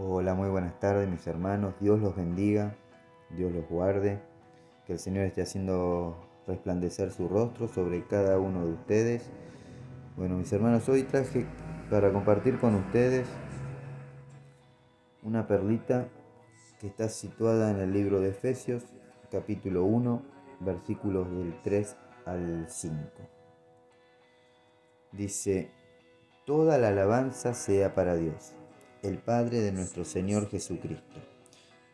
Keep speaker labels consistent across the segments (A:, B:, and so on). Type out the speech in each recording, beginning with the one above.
A: Hola, muy buenas tardes mis hermanos. Dios los bendiga, Dios los guarde. Que el Señor esté haciendo resplandecer su rostro sobre cada uno de ustedes. Bueno, mis hermanos, hoy traje para compartir con ustedes una perlita que está situada en el libro de Efesios, capítulo 1, versículos del 3 al 5. Dice, Toda la alabanza sea para Dios el Padre de nuestro Señor Jesucristo,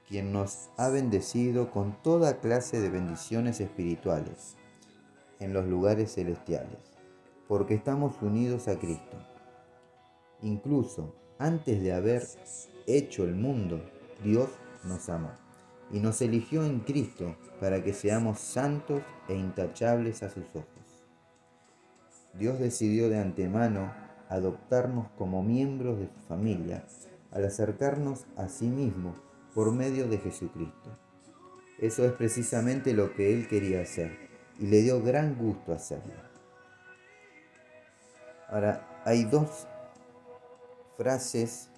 A: quien nos ha bendecido con toda clase de bendiciones espirituales en los lugares celestiales, porque estamos unidos a Cristo. Incluso antes de haber hecho el mundo, Dios nos amó y nos eligió en Cristo para que seamos santos e intachables a sus ojos. Dios decidió de antemano adoptarnos como miembros de su familia al acercarnos a sí mismo por medio de Jesucristo. Eso es precisamente lo que Él quería hacer y le dio gran gusto hacerlo. Ahora, hay dos frases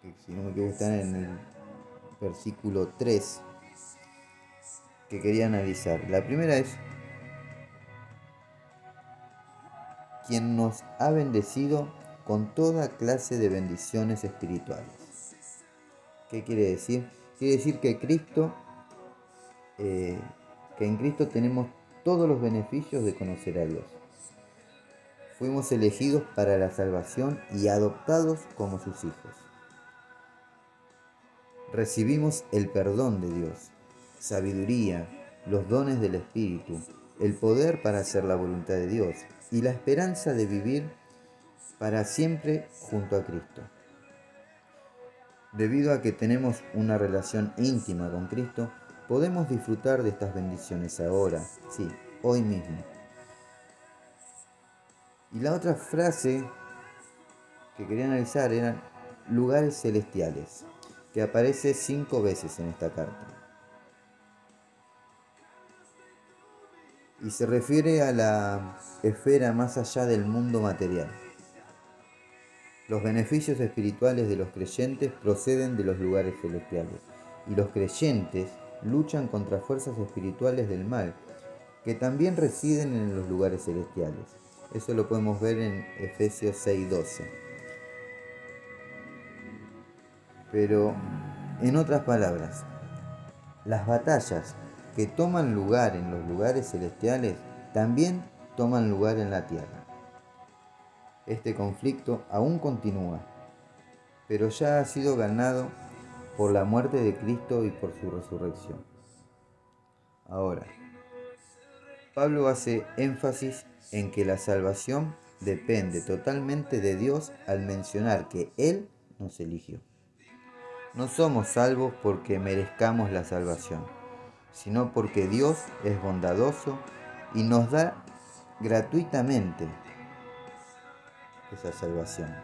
A: que si no me equivoco en el versículo 3 que quería analizar. La primera es quien nos ha bendecido con toda clase de bendiciones espirituales. ¿Qué quiere decir? Quiere decir que Cristo, eh, que en Cristo tenemos todos los beneficios de conocer a Dios. Fuimos elegidos para la salvación y adoptados como sus hijos. Recibimos el perdón de Dios, sabiduría, los dones del Espíritu, el poder para hacer la voluntad de Dios y la esperanza de vivir para siempre junto a Cristo. Debido a que tenemos una relación íntima con Cristo, podemos disfrutar de estas bendiciones ahora, sí, hoy mismo. Y la otra frase que quería analizar eran lugares celestiales, que aparece cinco veces en esta carta. Y se refiere a la esfera más allá del mundo material. Los beneficios espirituales de los creyentes proceden de los lugares celestiales y los creyentes luchan contra fuerzas espirituales del mal que también residen en los lugares celestiales. Eso lo podemos ver en Efesios 6:12. Pero, en otras palabras, las batallas que toman lugar en los lugares celestiales también toman lugar en la tierra. Este conflicto aún continúa, pero ya ha sido ganado por la muerte de Cristo y por su resurrección. Ahora, Pablo hace énfasis en que la salvación depende totalmente de Dios al mencionar que Él nos eligió. No somos salvos porque merezcamos la salvación, sino porque Dios es bondadoso y nos da gratuitamente esa salvación.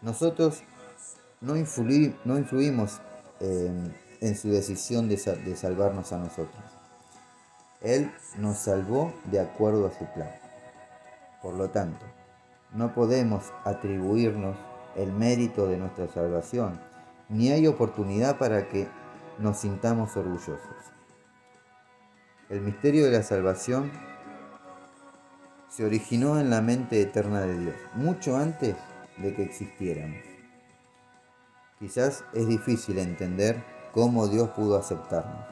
A: Nosotros no, no influimos en su decisión de, de salvarnos a nosotros. Él nos salvó de acuerdo a su plan. Por lo tanto, no podemos atribuirnos el mérito de nuestra salvación, ni hay oportunidad para que nos sintamos orgullosos. El misterio de la salvación se originó en la mente eterna de Dios, mucho antes de que existiéramos. Quizás es difícil entender cómo Dios pudo aceptarnos,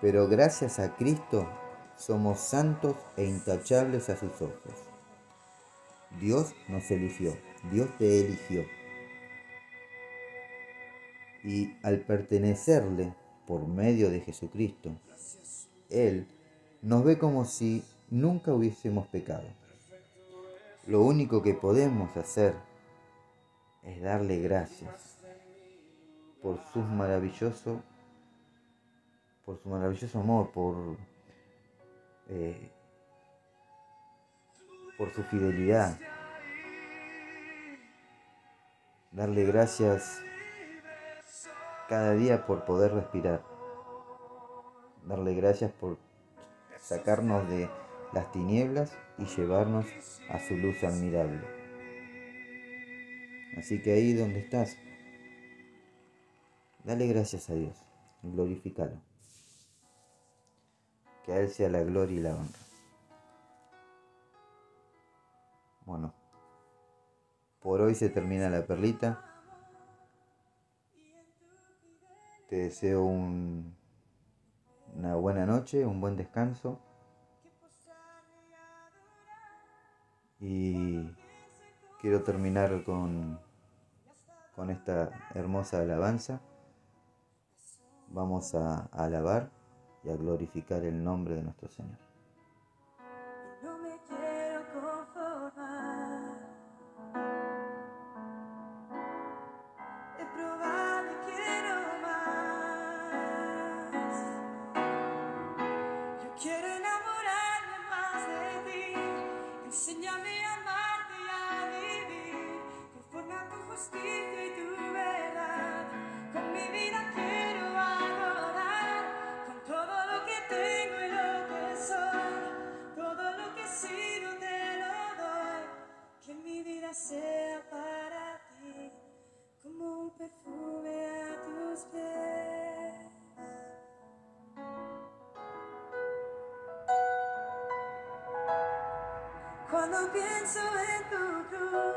A: pero gracias a Cristo somos santos e intachables a sus ojos. Dios nos eligió, Dios te eligió. Y al pertenecerle por medio de Jesucristo, Él nos ve como si nunca hubiésemos pecado. Lo único que podemos hacer es darle gracias por su maravilloso, por su maravilloso amor, por, eh, por su fidelidad. Darle gracias cada día por poder respirar. Darle gracias por sacarnos de las tinieblas y llevarnos a su luz admirable. Así que ahí donde estás, dale gracias a Dios, glorifícalo. Que a Él sea la gloria y la honra. Bueno, por hoy se termina la perlita. Te deseo un, una buena noche, un buen descanso. Y quiero terminar con, con esta hermosa alabanza. Vamos a, a alabar y a glorificar el nombre de nuestro Señor.
B: Cuando pienso en tu cruz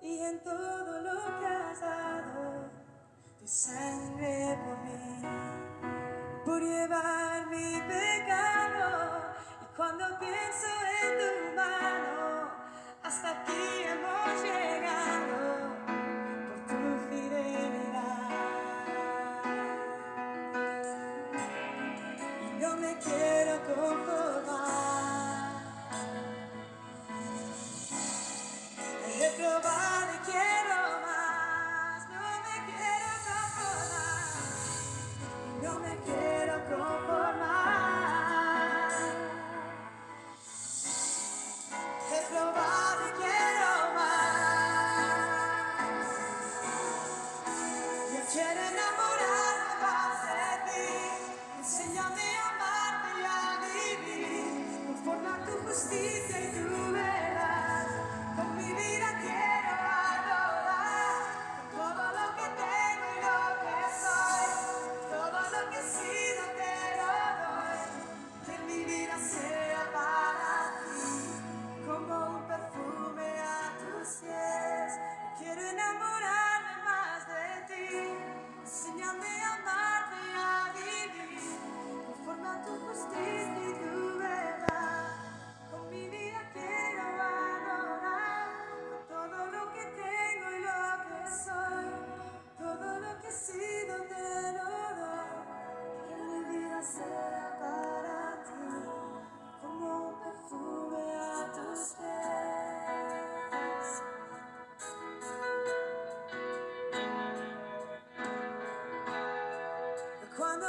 B: y en todo lo que has dado, tu sangre por mí, por llevar mi pecado. Y cuando pienso en tu mano, hasta aquí amor.